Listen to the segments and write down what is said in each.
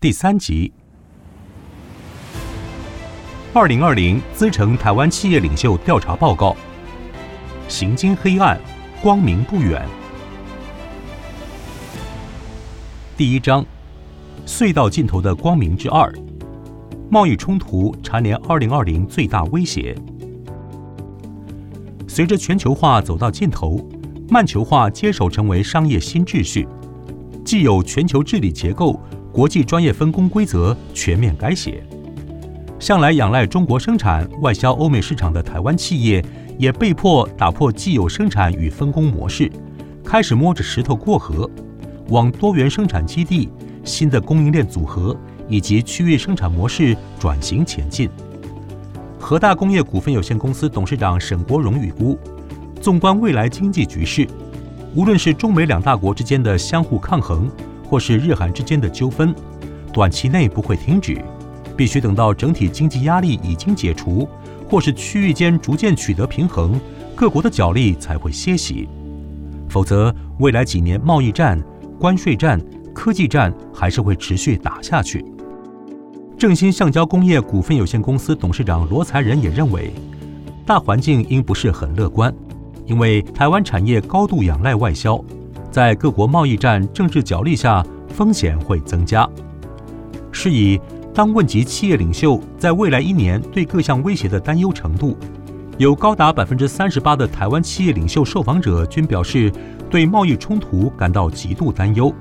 第三集。二零二零资诚台湾企业领袖调查报告：行经黑暗，光明不远。第一章：隧道尽头的光明之二。贸易冲突蝉联二零二零最大威胁。随着全球化走到尽头，慢球化接手成为商业新秩序。既有全球治理结构、国际专业分工规则全面改写，向来仰赖中国生产、外销欧美市场的台湾企业，也被迫打破既有生产与分工模式，开始摸着石头过河，往多元生产基地、新的供应链组合以及区域生产模式转型前进。和大工业股份有限公司董事长沈国荣预估，纵观未来经济局势。无论是中美两大国之间的相互抗衡，或是日韩之间的纠纷，短期内不会停止，必须等到整体经济压力已经解除，或是区域间逐渐取得平衡，各国的角力才会歇息。否则，未来几年贸易战、关税战、科技战还是会持续打下去。正新橡胶工业股份有限公司董事长罗才仁也认为，大环境应不是很乐观。因为台湾产业高度仰赖外销，在各国贸易战政治角力下，风险会增加。是以，当问及企业领袖在未来一年对各项威胁的担忧程度，有高达百分之三十八的台湾企业领袖受访者均表示对贸易冲突感到极度担忧。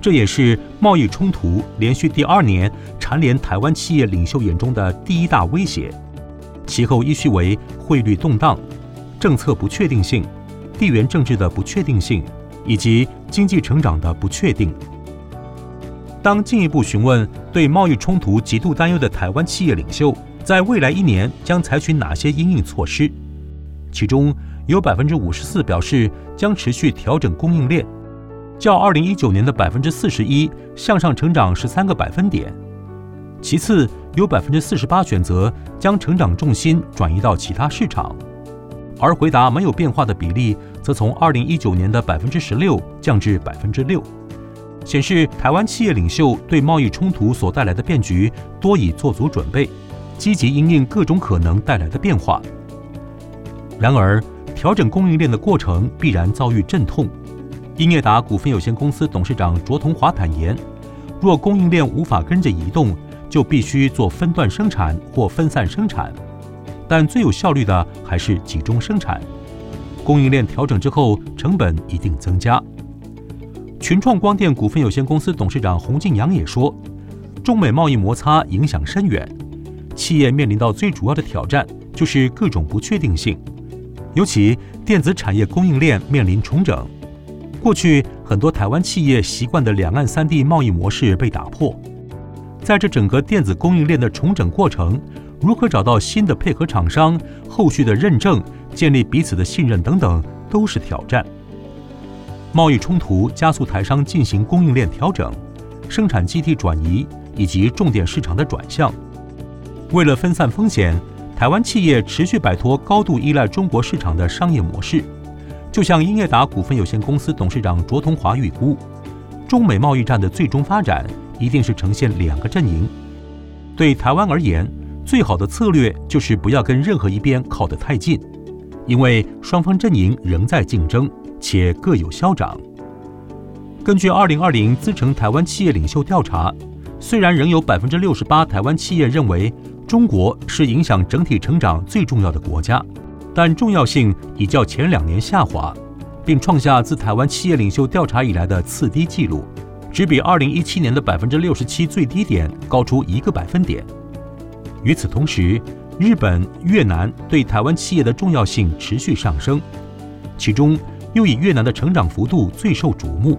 这也是贸易冲突连续第二年蝉联台湾企业领袖眼中的第一大威胁，其后依序为汇率动荡。政策不确定性、地缘政治的不确定性以及经济成长的不确定。当进一步询问对贸易冲突极度担忧的台湾企业领袖，在未来一年将采取哪些应应措施，其中有百分之五十四表示将持续调整供应链，较二零一九年的百分之四十一向上成长十三个百分点。其次，有百分之四十八选择将成长重心转移到其他市场。而回答没有变化的比例，则从二零一九年的百分之十六降至百分之六，显示台湾企业领袖对贸易冲突所带来的变局多已做足准备，积极应应各种可能带来的变化。然而，调整供应链的过程必然遭遇阵痛。英业达股份有限公司董事长卓同华坦言，若供应链无法跟着移动，就必须做分段生产或分散生产。但最有效率的还是集中生产，供应链调整之后，成本一定增加。群创光电股份有限公司董事长洪敬阳也说，中美贸易摩擦影响深远，企业面临到最主要的挑战就是各种不确定性，尤其电子产业供应链面临重整。过去很多台湾企业习惯的两岸三地贸易模式被打破，在这整个电子供应链的重整过程。如何找到新的配合厂商、后续的认证、建立彼此的信任等等，都是挑战。贸易冲突加速台商进行供应链调整、生产基地转移以及重点市场的转向。为了分散风险，台湾企业持续摆脱高度依赖中国市场的商业模式。就像英业达股份有限公司董事长卓同华预估，中美贸易战的最终发展一定是呈现两个阵营。对台湾而言，最好的策略就是不要跟任何一边靠得太近，因为双方阵营仍在竞争，且各有消长。根据二零二零资诚台湾企业领袖调查，虽然仍有百分之六十八台湾企业认为中国是影响整体成长最重要的国家，但重要性已较前两年下滑，并创下自台湾企业领袖调查以来的次低纪录，只比二零一七年的百分之六十七最低点高出一个百分点。与此同时，日本、越南对台湾企业的重要性持续上升，其中又以越南的成长幅度最受瞩目，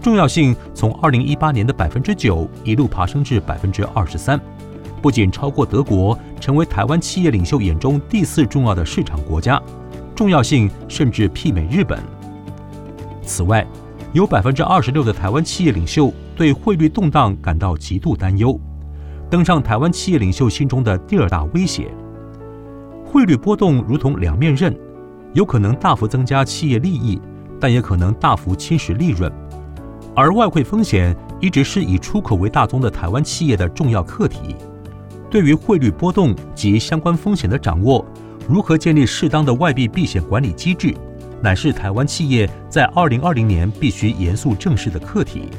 重要性从二零一八年的百分之九一路爬升至百分之二十三，不仅超过德国，成为台湾企业领袖眼中第四重要的市场国家，重要性甚至媲美日本。此外，有百分之二十六的台湾企业领袖对汇率动荡感到极度担忧。登上台湾企业领袖心中的第二大威胁。汇率波动如同两面刃，有可能大幅增加企业利益，但也可能大幅侵蚀利润。而外汇风险一直是以出口为大宗的台湾企业的重要课题。对于汇率波动及相关风险的掌握，如何建立适当的外币避险管理机制，乃是台湾企业在二零二零年必须严肃正视的课题。